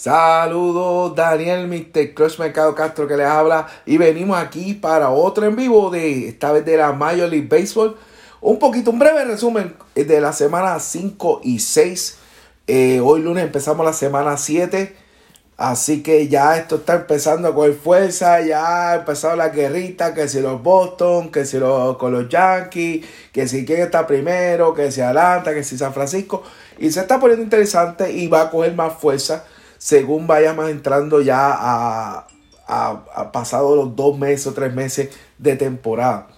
Saludos, Daniel Mr. Crush Mercado Castro que les habla y venimos aquí para otro en vivo de esta vez de la Major League Baseball. Un poquito, un breve resumen de la semana 5 y 6. Eh, hoy lunes empezamos la semana 7. Así que ya esto está empezando coger fuerza, ya ha empezado la guerrita, que si los Boston, que si los, con los Yankees, que si quién está primero, que si Atlanta, que si San Francisco. Y se está poniendo interesante y va a coger más fuerza según vayamos entrando ya a, a, pasado los dos meses o tres meses de temporada.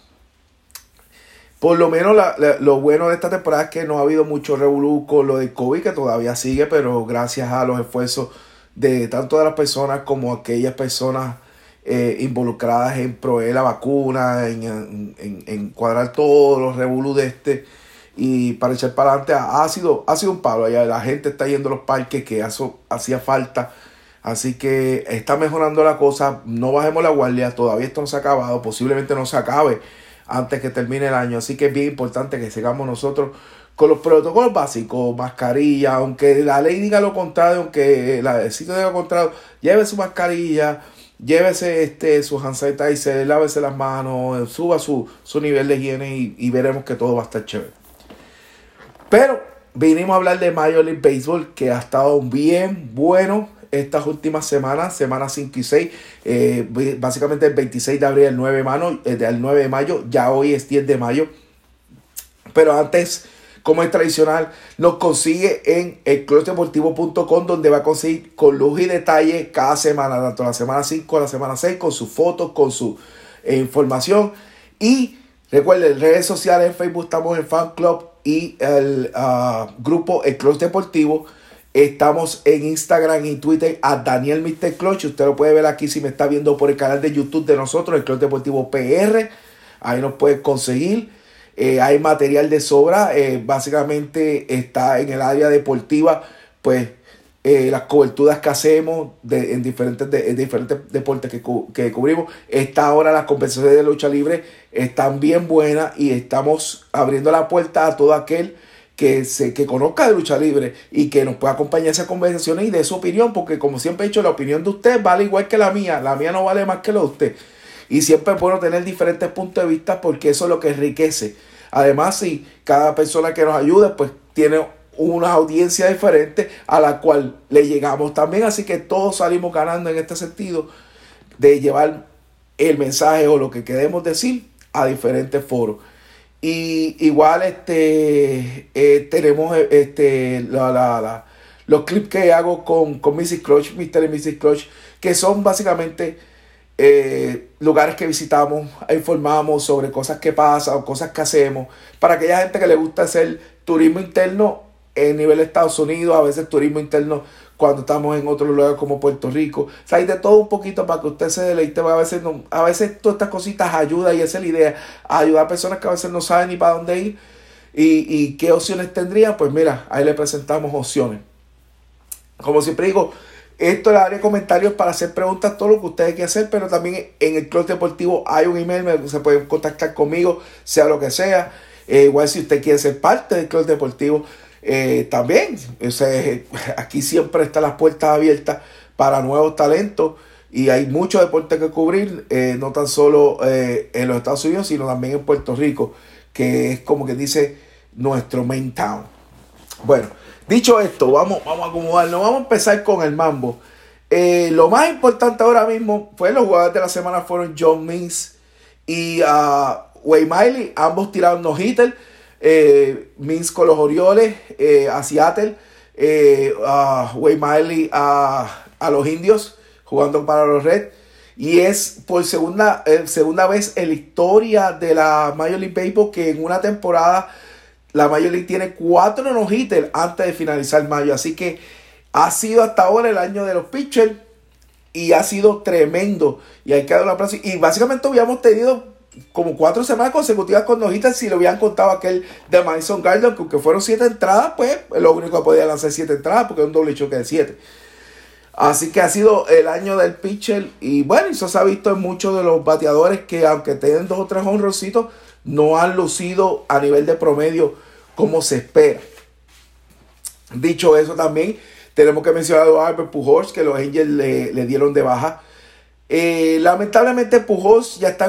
Por lo menos lo bueno de esta temporada es que no ha habido mucho revolú con lo de COVID, que todavía sigue, pero gracias a los esfuerzos de tanto de las personas como aquellas personas eh, involucradas en proveer la vacuna, en, en, cuadrar todos los revolú de este y para echar para adelante ha, sido, ha sido un palo. Allá la gente está yendo a los parques que hacía falta. Así que está mejorando la cosa. No bajemos la guardia. Todavía esto no se ha acabado. Posiblemente no se acabe antes que termine el año. Así que es bien importante que sigamos nosotros con los protocolos básicos, mascarilla, aunque la ley diga lo contrario, aunque la, sitio diga lo contrario, lleve su mascarilla, llévese este, su hand sanitizer, lávese las manos, suba su, su nivel de higiene y veremos que todo va a estar chévere. Pero vinimos a hablar de Major League Baseball, que ha estado bien bueno estas últimas semanas, semanas 5 y 6, eh, básicamente el 26 de abril, el 9 de, mayo, el 9 de mayo, ya hoy es 10 de mayo. Pero antes, como es tradicional, nos consigue en elclosdeportivo.com donde va a conseguir con luz y detalle cada semana, tanto la semana 5 la semana 6, con sus fotos, con su eh, información. Y recuerden, redes sociales en Facebook estamos en Fan Club y el ah, grupo El Clutch Deportivo. Estamos en Instagram y Twitter a Daniel Mr. Clutch. Usted lo puede ver aquí si me está viendo por el canal de YouTube de nosotros, el Club Deportivo PR. Ahí nos puede conseguir. Eh, hay material de sobra. Eh, básicamente está en el área deportiva. Pues eh, las coberturas que hacemos de, en, diferentes, de, diferentes deportes que, que, cubrimos. Esta ahora las conversaciones de lucha libre están bien buenas y estamos abriendo la puerta a todo aquel que, se, que conozca de lucha libre y que nos pueda acompañar a esas conversaciones y de su opinión, porque como siempre he dicho, la opinión de usted vale igual que la mía, la mía no vale más que la de usted. Y siempre es bueno tener diferentes puntos de vista porque eso es lo que enriquece. Además, si cada persona que nos ayude, pues tiene una audiencia diferente a la cual le llegamos también. Así que todos salimos ganando en este sentido de llevar el mensaje o lo que queremos decir a diferentes foros. Y igual este, eh, tenemos este, la, los clips que hago con, con Mrs. Clutch, Mr. y Mrs. Clutch, que son básicamente eh, lugares que visitamos, informamos sobre cosas que pasan o cosas que hacemos. Para aquella gente que le gusta hacer turismo interno, en nivel de Estados Unidos, a veces turismo interno cuando estamos en otros lugares como Puerto Rico. O hay de todo un poquito para que usted se deleite. A veces, a veces todas estas cositas ayudan y esa es la idea. Ayudar a personas que a veces no saben ni para dónde ir y, y qué opciones tendrían. Pues mira, ahí le presentamos opciones. Como siempre digo, esto es el área comentarios para hacer preguntas, todo lo que ustedes quieran hacer, pero también en el Club Deportivo hay un email, se pueden contactar conmigo, sea lo que sea. Eh, igual si usted quiere ser parte del Club Deportivo, eh, también, aquí siempre están las puertas abiertas para nuevos talentos y hay mucho deporte que cubrir, eh, no tan solo eh, en los Estados Unidos, sino también en Puerto Rico, que es como que dice nuestro main town. Bueno, dicho esto, vamos, vamos a acomodarnos, vamos a empezar con el mambo. lo más importante ahora mismo fue los jugadores de la semana fueron John Means y uh, Wayne Miley, ambos tiraron no hitter eh, con los Orioles, eh, a Seattle, eh, a Miley a, los Indios, jugando para los Reds. Y es por segunda, eh, segunda vez en la historia de la Major League Baseball que en una temporada la Major League tiene cuatro no-hitters antes de finalizar mayo. Así que ha sido hasta ahora el año de los pitchers y ha sido tremendo. Y hay que dar un aplauso. Y básicamente habíamos tenido como cuatro semanas consecutivas con nojitas si lo hubieran contado aquel de Madison Garden, que aunque fueron siete entradas, pues lo único que podía lanzar siete entradas porque es un doble choque de siete. Así que ha sido el año del pitcher y bueno, eso se ha visto en muchos de los bateadores que aunque tienen dos o tres honrositos, no han lucido a nivel de promedio como se espera. Dicho eso también, Tenemos que mencionar a Albert Pujols, que los Angels le, dieron de baja. Eh, lamentablemente Pujols ya está,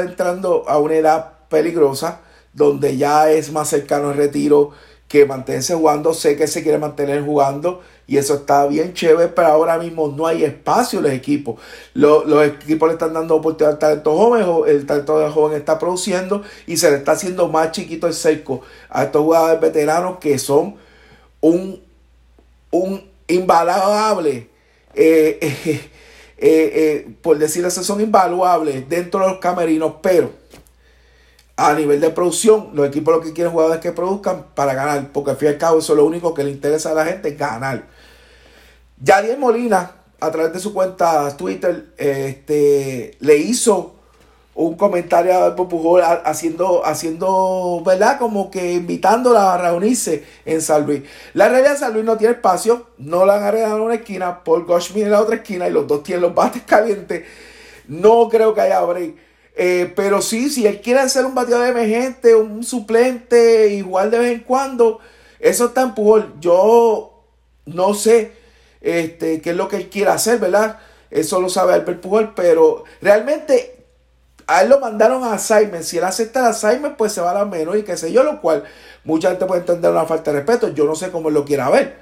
entrando a una edad peligrosa, donde ya es más cercano al retiro que mantenerse jugando. Sé que se quiere mantener jugando y eso está bien chévere, pero ahora mismo no hay espacio en los equipos. Los, equipos le están dando oportunidad al talento joven, el talento joven está produciendo y se le está haciendo más chiquito el cerco a estos jugadores veteranos que son un, un eh, por decirlo así, son invaluables dentro de los camerinos, pero a nivel de producción, los equipos lo que quieren jugadores que produzcan para ganar, porque al fin y al cabo eso es lo único que le interesa a la gente, ganar. Yadier Molina, a través de su cuenta Twitter, este, le hizo un comentario a Pujol haciendo, haciendo, ¿verdad? Como que invitándola a reunirse en San Luis. La realidad San Luis no tiene espacio, no la han arreglado en una esquina, Paul Goshmin en la otra esquina y los dos tienen los bates calientes. No creo que haya break eh, pero sí, si él quiere hacer un bateador emergente, un suplente, igual de vez en cuando, eso está en Pujol. Yo no sé este, qué es lo que él quiere hacer, ¿verdad? Eso lo sabe Albert Pujol, pero realmente a él lo mandaron a Simon. Si él acepta a Simon, pues se va a la menos y qué sé yo, lo cual mucha gente puede entender una falta de respeto. Yo no sé cómo él lo quiera ver.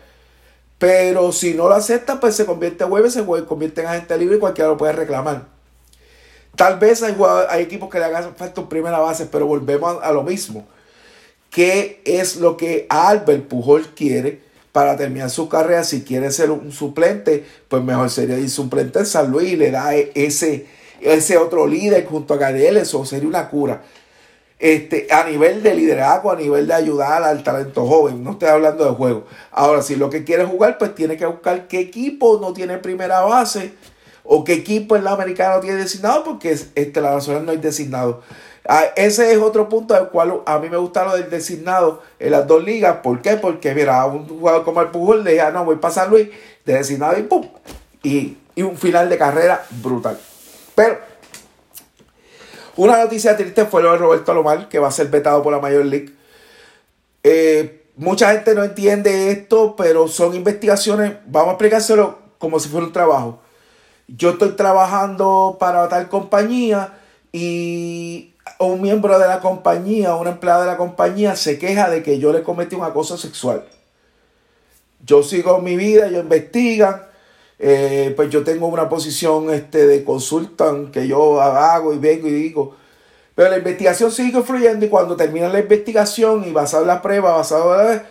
Pero si no lo acepta, pues se convierte en web, se convierte en agente libre y cualquiera lo puede reclamar. Tal vez hay, hay equipos que le hagan falta en primera base, pero volvemos a, lo mismo. ¿Qué es lo que Albert Pujol quiere para terminar su carrera? Si quiere ser un suplente, pues mejor sería ir suplente en San Luis y le da e, ese, ese otro líder junto a Gabriel. Eso sería una cura. Este, a nivel de liderazgo, a nivel de ayudar al talento joven. No estoy hablando de juego. Ahora, si lo que quiere jugar, pues tiene que buscar qué equipo no tiene primera base o qué equipo en la americana tiene designado, porque este, la nacional no hay designado. Ah, ese es otro punto del cual a mí me gusta lo del designado en las dos ligas. ¿Por qué? Porque, mira, un jugador como el Pujol le ah, no, voy para San Luis, de designado y pum. Y, un final de carrera brutal. Pero, una noticia triste fue lo de Roberto Alomar, que va a ser vetado por la Major League. Eh, mucha gente no entiende esto, pero son investigaciones. Vamos a explicárselo como si fuera un trabajo yo estoy trabajando para tal compañía y un miembro de la compañía, una empleada de la compañía se queja de que yo le cometí un acoso sexual. Yo sigo mi vida, ellos investigan, eh, pues yo tengo una posición este, de consultan que yo hago y vengo y digo, pero la investigación sigue fluyendo y cuando termina la investigación y basado en la prueba, basado en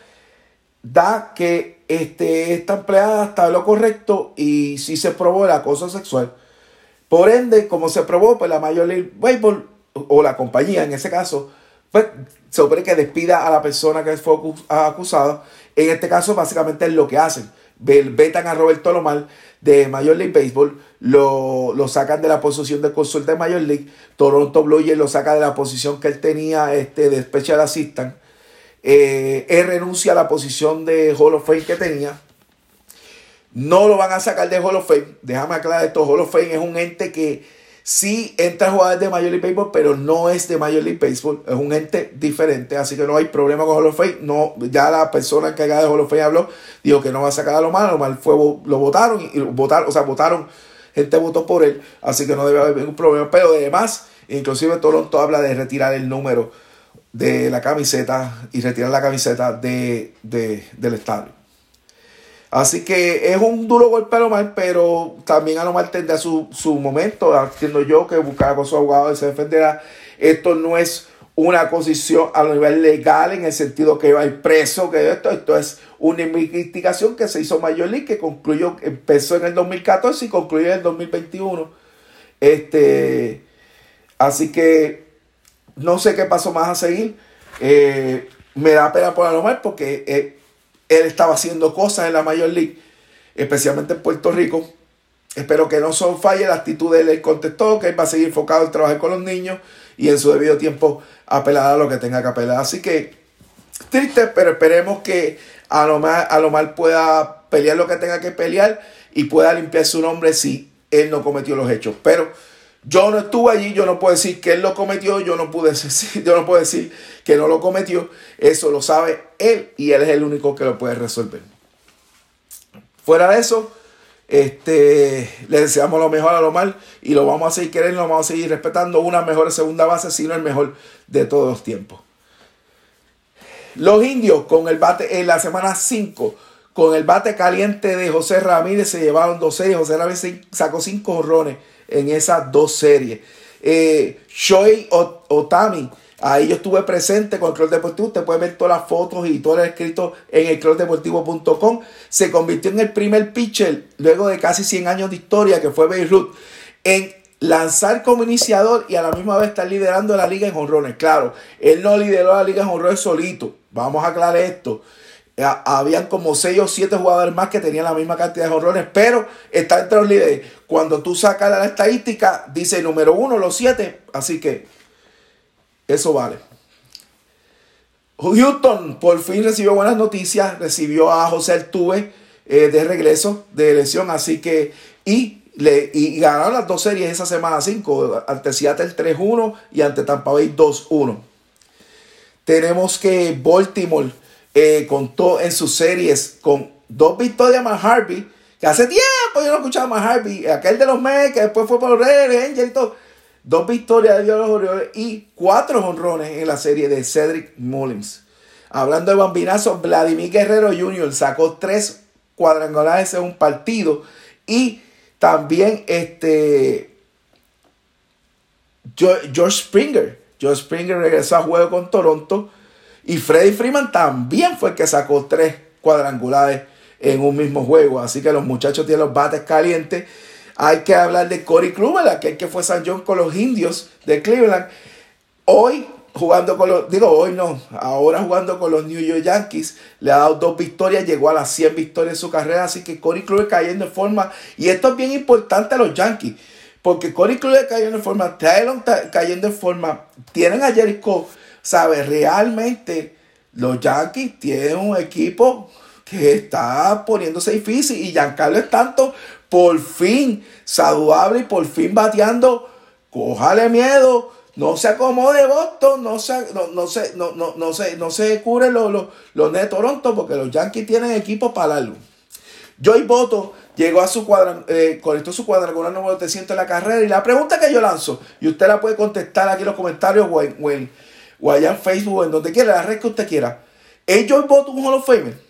da que este, esta empleada está lo correcto y si se probó el acoso sexual. Por ende, como se probó, pues la Major League Baseball o la compañía en ese caso, pues se que despida a la persona que fue acusada. En este caso, básicamente es lo que hacen. Vetan a Roberto Lomar de Major League Baseball, lo, lo sacan de la posición de consulta de Major League. Toronto Blue Jays lo saca de la posición que él tenía este, de Special Assistant eh, él renuncia a la posición de Hall of Fame que tenía. No lo van a sacar de Hall of Fame. Déjame aclarar esto. Hall of Fame es un ente que sí entra a jugadores de Major League Baseball, pero no es de Major League Baseball. Es un ente diferente, así que no hay problema con Hall of. No, ya la persona haga de Hall of habló, dijo que no va a sacar a lo malo. Lo mal fue, lo votaron y, votaron, o sea, votaron, gente votó por él, así que no debe haber ningún problema. Pero además, inclusive Toronto habla de retirar el número de la camiseta y retirar la camiseta de, del estadio. Así que es un duro golpe a Lomar, pero también a Lomar tendrá su, su momento, haciendo yo que buscará con su abogado y se defenderá. Esto no es una acusación a nivel legal en el sentido que hay preso, que esto, esto es una investigación que se hizo Mayor League, que concluyó, empezó en el 2014 y concluyó en el 2021. Este, así que no sé qué pasó más a seguir. Eh, me da pena por Alomar porque eh, él estaba haciendo cosas en la Major League, especialmente en Puerto Rico. Espero que no son falle la actitud de él. Él contestó que él va a seguir enfocado en trabajar con los niños y en su debido tiempo apelar a lo que tenga que apelar. Así que triste, pero esperemos que Alomar, Alomar pueda pelear lo que tenga que pelear y pueda limpiar su nombre si él no cometió los hechos. Pero yo no estuve allí, yo no puedo decir que él lo cometió, yo no pude decir, yo no puedo decir que no lo cometió. Eso lo sabe él y él es el único que lo puede resolver. Fuera de eso, este, le deseamos lo mejor a lo mal y lo vamos a seguir queriendo, lo vamos a seguir respetando. Una mejor segunda base, sino el mejor de todos los tiempos. Los indios con el bate en la semana 5, con el bate caliente de José Ramírez, se llevaron dos series. José Ramírez sacó cinco horrones en esas dos series. Eh, Otami Ahí yo estuve presente con el Club Deportivo. Usted puede ver todas las fotos y todo el escrito en el clubdeportivo.com. Se convirtió en el primer pitcher, luego de casi 100 años de historia, que fue Beirut, en lanzar como iniciador y a la misma vez estar liderando la liga en jonrones. Claro, él no lideró la liga en jonrones solito. Vamos a aclarar esto. Habían como 6 o 7 jugadores más que tenían la misma cantidad de jonrones, pero está entre los líderes. Cuando tú sacas la estadística, dice número uno, los 7. Así que eso vale. Houston por fin recibió buenas noticias. Recibió a José Altuve eh, de regreso de lesión. Así que. Y, le, y ganaron las dos series esa semana 5. Ante Seattle 3-1 y ante Tampa Bay 2-1. Tenemos que Baltimore eh, contó en sus series con dos victorias más Harvey. Que hace tiempo yo no escuchaba más Harvey. Aquel de los Mets que después fue por los Red Angels y todo dos victorias de los Orioles y cuatro honrones en la serie de Cedric Mullins. Hablando de bambinazos, Vladimir Guerrero Jr. sacó tres cuadrangulares en un partido y también este George Springer. George Springer regresó a juego con Toronto y Freddy Freeman también fue el que sacó tres cuadrangulares en un mismo juego. Así que los muchachos tienen los bates calientes. Hay que hablar de Corey Kluber, aquel que fue San John con los indios de Cleveland. Hoy jugando con los, digo hoy no, ahora jugando con los New York Yankees, le ha dado dos victorias, llegó a las 100 victorias en su carrera, así que Corey Kluber cayendo en forma, y esto es bien importante a los Yankees, porque Corey Kluber cayendo en forma, Taylor cayendo en forma, tienen a Jericho, sabe, realmente los Yankees tienen un equipo que está poniéndose difícil y Giancarlo es tanto por fin saludable y por fin bateando, cójale miedo, no se acomode Boston, no se, no, no se, no, no, no se, no se curen los, los, los de Toronto porque los Yankees tienen equipo para darlo. Joy Boto llegó a su cuadra, eh, conectó su cuadrangular número 300 en la carrera y la pregunta que yo lanzo, y usted la puede contestar aquí en los comentarios o, en, o, allá en Facebook o en donde quiera, la red que usted quiera. ¿Es Joy Boto un Hall of Famer?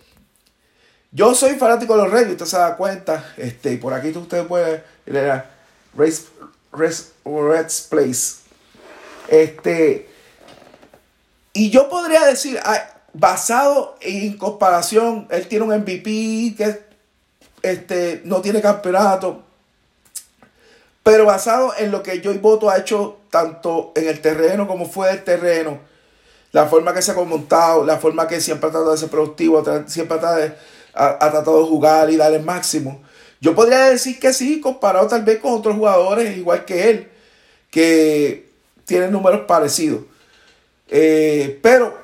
Yo soy fanático de los Reds, usted se da cuenta. Este, y por aquí usted puede leer Reds, Place. Este, y yo podría decir, basado en comparación, él tiene un MVP que este, no tiene campeonato. Pero basado en lo que Joy Boto ha hecho tanto en el terreno como fuera del terreno, la forma que se ha montado, la forma que siempre ha tratado de ser productivo, siempre ha tratado de ha, tratado de jugar y dar el máximo. Yo podría decir que sí, comparado tal vez con otros jugadores igual que él, que tienen números parecidos. Eh, pero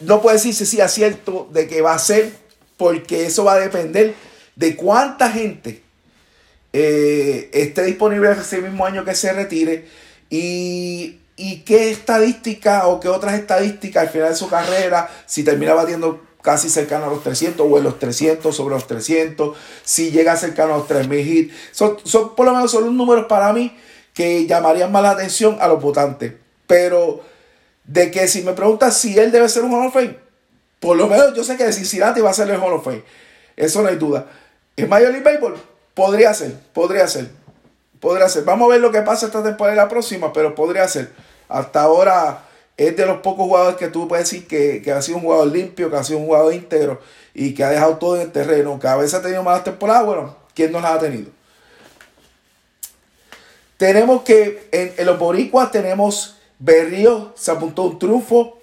no puede decirse si es cierto de que va a ser, porque eso va a depender de cuánta gente eh, esté disponible ese mismo año que se retire y, y qué estadística o qué otras estadísticas al final de su carrera, si termina batiendo casi cercano a los 300 o en los 300 sobre los 300, si llega cercano a los 3000 hits. Son, son por lo menos son los números para mí que llamarían más la atención a los votantes. Pero de que si me preguntas si él debe ser un Hall of por lo menos yo sé que de Cincinnati va a ser el Hall of. Eso no hay duda. En Major League Baseball podría ser, podría ser, podría ser. Vamos a ver lo que pasa esta temporada y la próxima, pero podría ser. Hasta ahora es de los pocos jugadores que tú puedes decir que, ha sido un jugador limpio, que ha sido un jugador íntegro y que ha dejado todo en el terreno, que a veces ha tenido malas temporadas, bueno, ¿quién no las ha tenido? Tenemos que en, los boricuas tenemos Berrío, se apuntó un triunfo,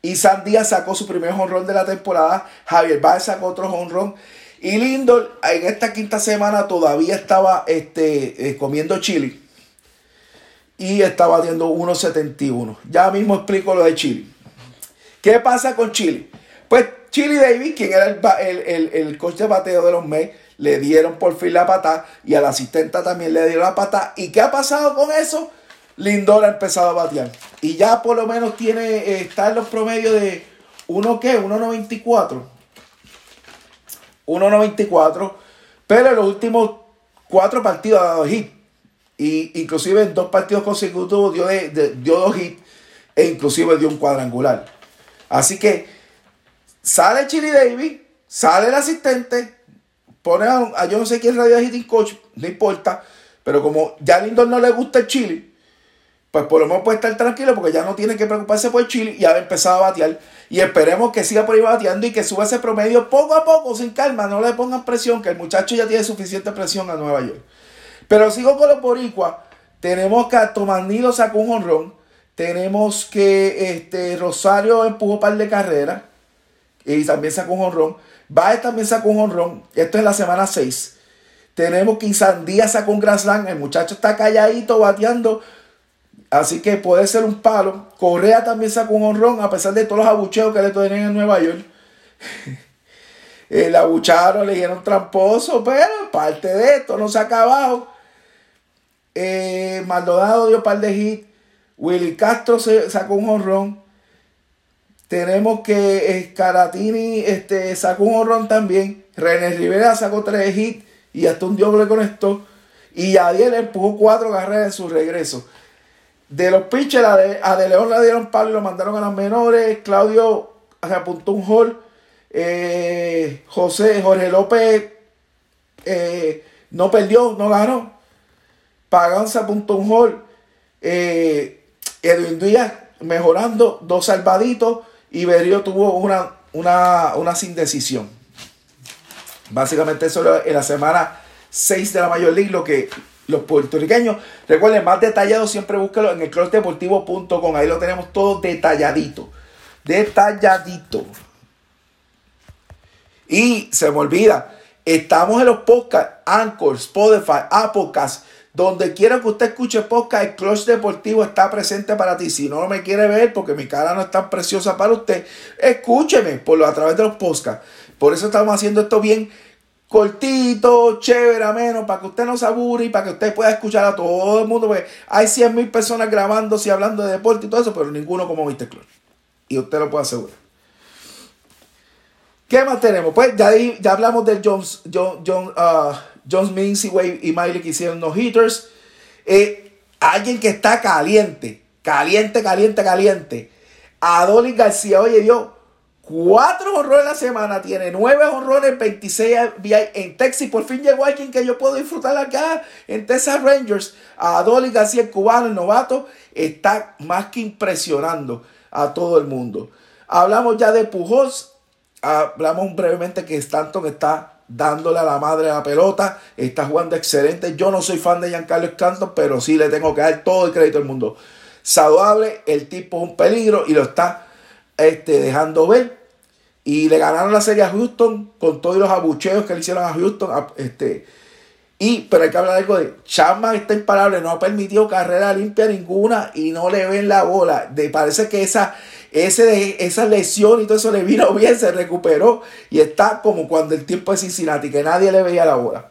y Sandía sacó su primer honrón de la temporada, Javier Báez sacó otro honrón, y Lindor en esta quinta semana todavía estaba este, eh, comiendo chili y está batiendo 1.71. Ya mismo explico lo de Chile. ¿Qué pasa con Chile? Pues Chile Davis, quien era el, el, el, coach de bateo de los Mets, le dieron por fin la pata y al asistente también le dieron la pata. ¿Y qué ha pasado con eso? Lindor ha empezado a batear. Y ya por lo menos tiene, eh, está en los promedios de 1 qué, 1.94. 1.94, pero en los últimos cuatro partidos ha dado hit. Y inclusive en dos partidos consecutivos dio, dio dos hits e inclusive dio un cuadrangular. Así que sale Chili Davis, sale el asistente, pone a, yo no sé quién radio hitting coach, no importa, pero como ya a Lindor no le gusta el Chili, pues por lo menos puede estar tranquilo porque ya no tiene que preocuparse por Chile y ha empezado a batear. Y esperemos que siga por ahí bateando y que suba ese promedio poco a poco, sin calma, no le pongan presión, que el muchacho ya tiene suficiente presión a Nueva York. Pero sigo con los boricuas. Tenemos que Tomanilo sacó un honrón. Tenemos que este, Rosario empujó un par de carreras. Y también sacó un honrón. Baez también sacó un honrón. Esto es la semana 6. Tenemos que Insandía sacó un Grand El muchacho está calladito bateando Así que puede ser un palo. Correa también sacó un honrón a pesar de todos los abucheos que le tienen en Nueva York. el abucharon, le dijeron tramposo, pero parte de esto no se ha. Eh, Maldonado dio par de hits. Willy Castro sacó un honrón. Tenemos que Caratini este, sacó un honrón también. René Rivera sacó tres hits y hasta un doble con esto. Y Adiel empujó cuatro carreras en su regreso. De los pitchers, a de, León le dieron palo y lo mandaron a las menores. Claudio se apuntó un hall. Eh, José, Jorge López eh, no perdió, no ganó. Pagán se apuntó un hall. Eh, Edwin Díaz mejorando, dos salvaditos. Y Berio tuvo una, una, una sin decisión. Básicamente eso en la semana 6 de la Mayor League, lo que los puertorriqueños. Recuerden, más detallado siempre búsquelo en el crossdeportivo.com. Ahí lo tenemos todo detalladito. Detalladito. Y se me olvida, estamos en los podcasts, Anchor, Spotify, Apocas. Donde quiera que usted escuche podcast, el Clutch Deportivo está presente para ti. Si no me quiere ver porque mi cara no es tan preciosa para usted, escúcheme por lo, a través de los podcasts. Por eso estamos haciendo esto bien cortito, chévere, ameno, para que usted no se aburre y para que usted pueda escuchar a todo el mundo. Porque hay 100 mil personas grabándose y hablando de deporte y todo eso, pero ninguno como Mr. Club. Y usted lo puede asegurar. ¿Qué más tenemos? Pues ya, ya hablamos del Jones, John, John, uh, Jones Mincy y Miley que hicieron los hitters. Eh, alguien que está caliente, caliente, caliente, caliente. Adolis García, oye, Dios Cuatro horrores la semana, tiene nueve horrores, 26 en Texas. Por fin llegó alguien que yo puedo disfrutar acá en Texas Rangers. A Dolly García, el cubano, el novato, está más que impresionando a todo el mundo. Hablamos ya de Pujols. Hablamos brevemente que Stanton está dándole a la madre la pelota. Está jugando excelente. Yo no soy fan de Giancarlo Stanton, pero sí le tengo que dar todo el crédito del mundo. Saludable, el tipo es un peligro y lo está este, dejando ver. Y le ganaron la serie a Houston con todos los abucheos que le hicieron a Houston. este, y, pero hay que hablar algo de Chapman está imparable, no ha permitido carrera limpia ninguna y no le ven la bola. De, parece que esa, ese, esa lesión y todo eso le vino bien, se recuperó y está como cuando el tiempo de Cincinnati, que nadie le veía la bola.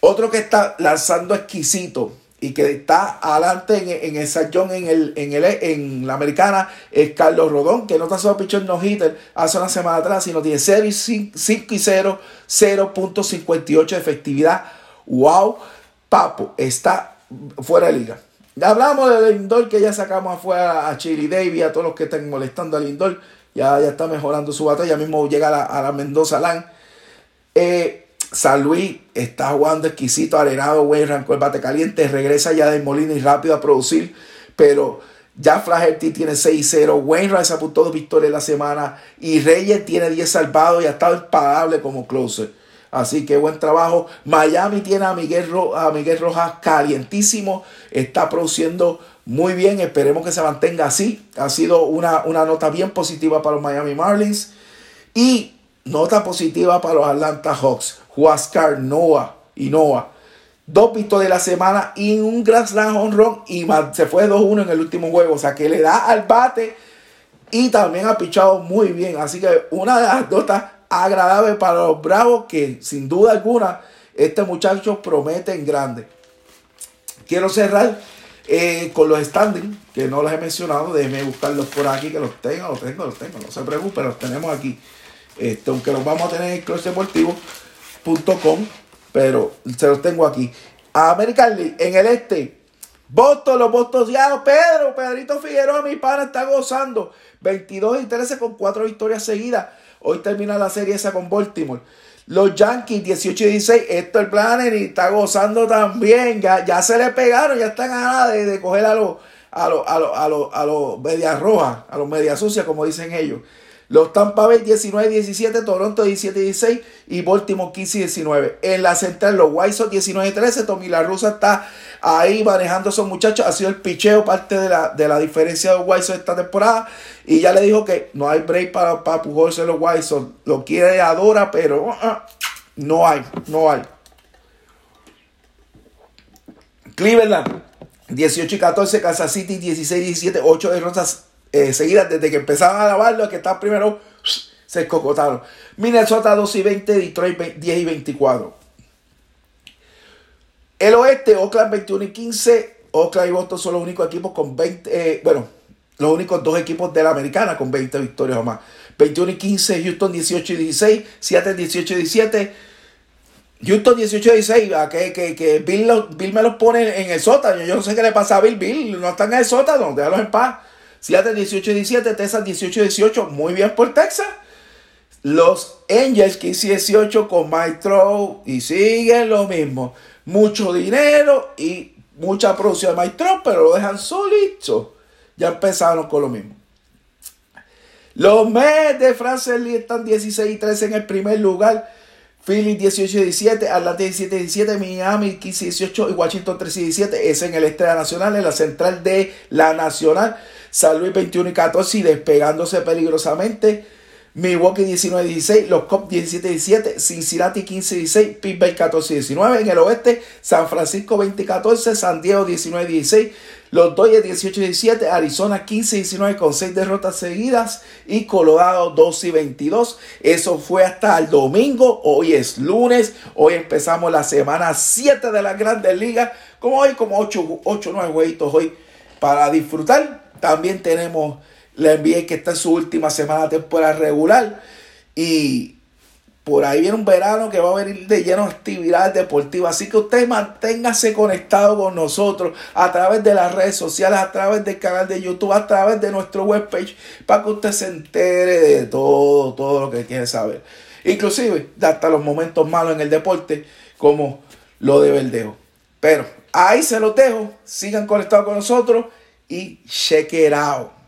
Otro que está lanzando exquisito y que está adelante en, en el John en, el, en, el, en la americana es Carlos Rodón, que no está solo pichón no hitter hace una semana atrás, sino tiene 0 y 5, y 0, 0.58 de efectividad. ¡Wow! Papo, está fuera de liga. Ya hablamos de Lindor, que ya sacamos afuera a Chili Davis, a todos los que están molestando a Lindor. Ya, ya está mejorando su batalla, mismo llega a la, a la Mendoza Land. Eh, San Luis está jugando exquisito, arenado, arrancó el bate caliente, regresa ya de Molina y rápido a producir, pero ya Flaherty tiene 6-0, Wainwright se apuntó dos victorias la semana y Reyes tiene 10 salvados y ha estado impagable como closer. Así que buen trabajo. Miami tiene a Miguel, a Miguel Rojas calientísimo, está produciendo muy bien, esperemos que se mantenga así. Ha sido una, una nota bien positiva para los Miami Marlins. Y nota positiva para los Atlanta Hawks. Huascar, Noah y Noah. Dos pistos de la semana y un Grand Slam home run y se fue 2-1 en el último juego. O sea que le da al bate y también ha pichado muy bien. Así que una de las notas agradables para los Bravos que sin duda alguna este muchacho promete en grande. Quiero cerrar eh, con los standings, que no los he mencionado. Déjenme buscarlos por aquí, que los tengo, los tengo, los tengo. No se preocupen, los tenemos aquí. Este, aunque los vamos a tener en crossdeportivo.com, pero se los tengo aquí. American League en el este. Boston, los bostoneados, Pedro, Pedrito Figueroa, mi pana, está gozando. 22 y 13 con 4 victorias seguidas. Hoy termina la serie esa con Baltimore. Los Yankees 18 y 16, esto el Planner y está gozando también. Ya, ya se le pegaron, ya están a de, de coger a los a los a los a los a los medias rojas, a los medias sucias, como dicen ellos. Los Tampa Bay 19-17, Toronto 17-16 y Baltimore 15-19. En la central, los White Sox 19-13. Tommy La está ahí manejando a esos muchachos. Ha sido el picheo parte de la, de la diferencia de los White Sox esta temporada. Y ya le dijo que no hay break para, para pujarse los White Sox. Lo quiere, adora, pero uh, uh, no hay, no hay. Cleveland 18 y 14, Kansas City 16 17, 8 derrotas eh, seguidas desde que empezaban a lavarlo, que está primero, se escocotaron. Minnesota 2 y 20, Detroit 10 y 24. El oeste, Oakland 21 y 15. Oakland y Boston son los únicos equipos con 20, eh, bueno, los únicos dos equipos de la americana con 20 victorias o más. 21 y 15, Houston 18 y 16, Seattle 18 y 17. Houston 18 y 16, que, que, que Bill, Bill, me los pone en el sótano. Yo no sé qué le pasa a Bill. Bill no están en el sótano, déjalos en paz. Seattle 18-17, Texas 18-18, muy bien por Texas. Los Angels 15-18 con Mike Trout y siguen lo mismo. Mucho dinero y mucha producción de Mike Trout, pero lo dejan solito. Ya empezaron con lo mismo. Los Mets de France Lee están 16 y 13 en el primer lugar. Philly 18-17, Atlanta 17-17, Miami 15-18 y Washington 13-17. Es en el Estrella Nacional, en la central de la Nacional. San Luis 21 y 14 y despegándose peligrosamente. Milwaukee 19-16, los Cubs 17-17, Cincinnati 15-16, Pittsburgh 14-19. En el oeste, San Francisco 20-14, San Diego 19-16, los Dodgers 18-17, Arizona 15-19 con 6 derrotas seguidas y Colorado 12 22. Eso fue hasta el domingo. Hoy es lunes. Hoy empezamos la semana 7 de las grandes ligas. Como hoy, como 8 o 9 jueguitos hoy para disfrutar. También tenemos la NBA que está en su última semana temporada regular. Y por ahí viene un verano que va a venir de lleno de actividades deportivas. Así que usted manténgase conectado con nosotros a través de las redes sociales, a través del canal de YouTube, a través de nuestro webpage, para que usted se entere de todo, todo lo que quiere saber. Inclusive, hasta los momentos malos en el deporte, como lo de Verdeo. Pero ahí se los dejo. Sigan conectados con nosotros y check it out.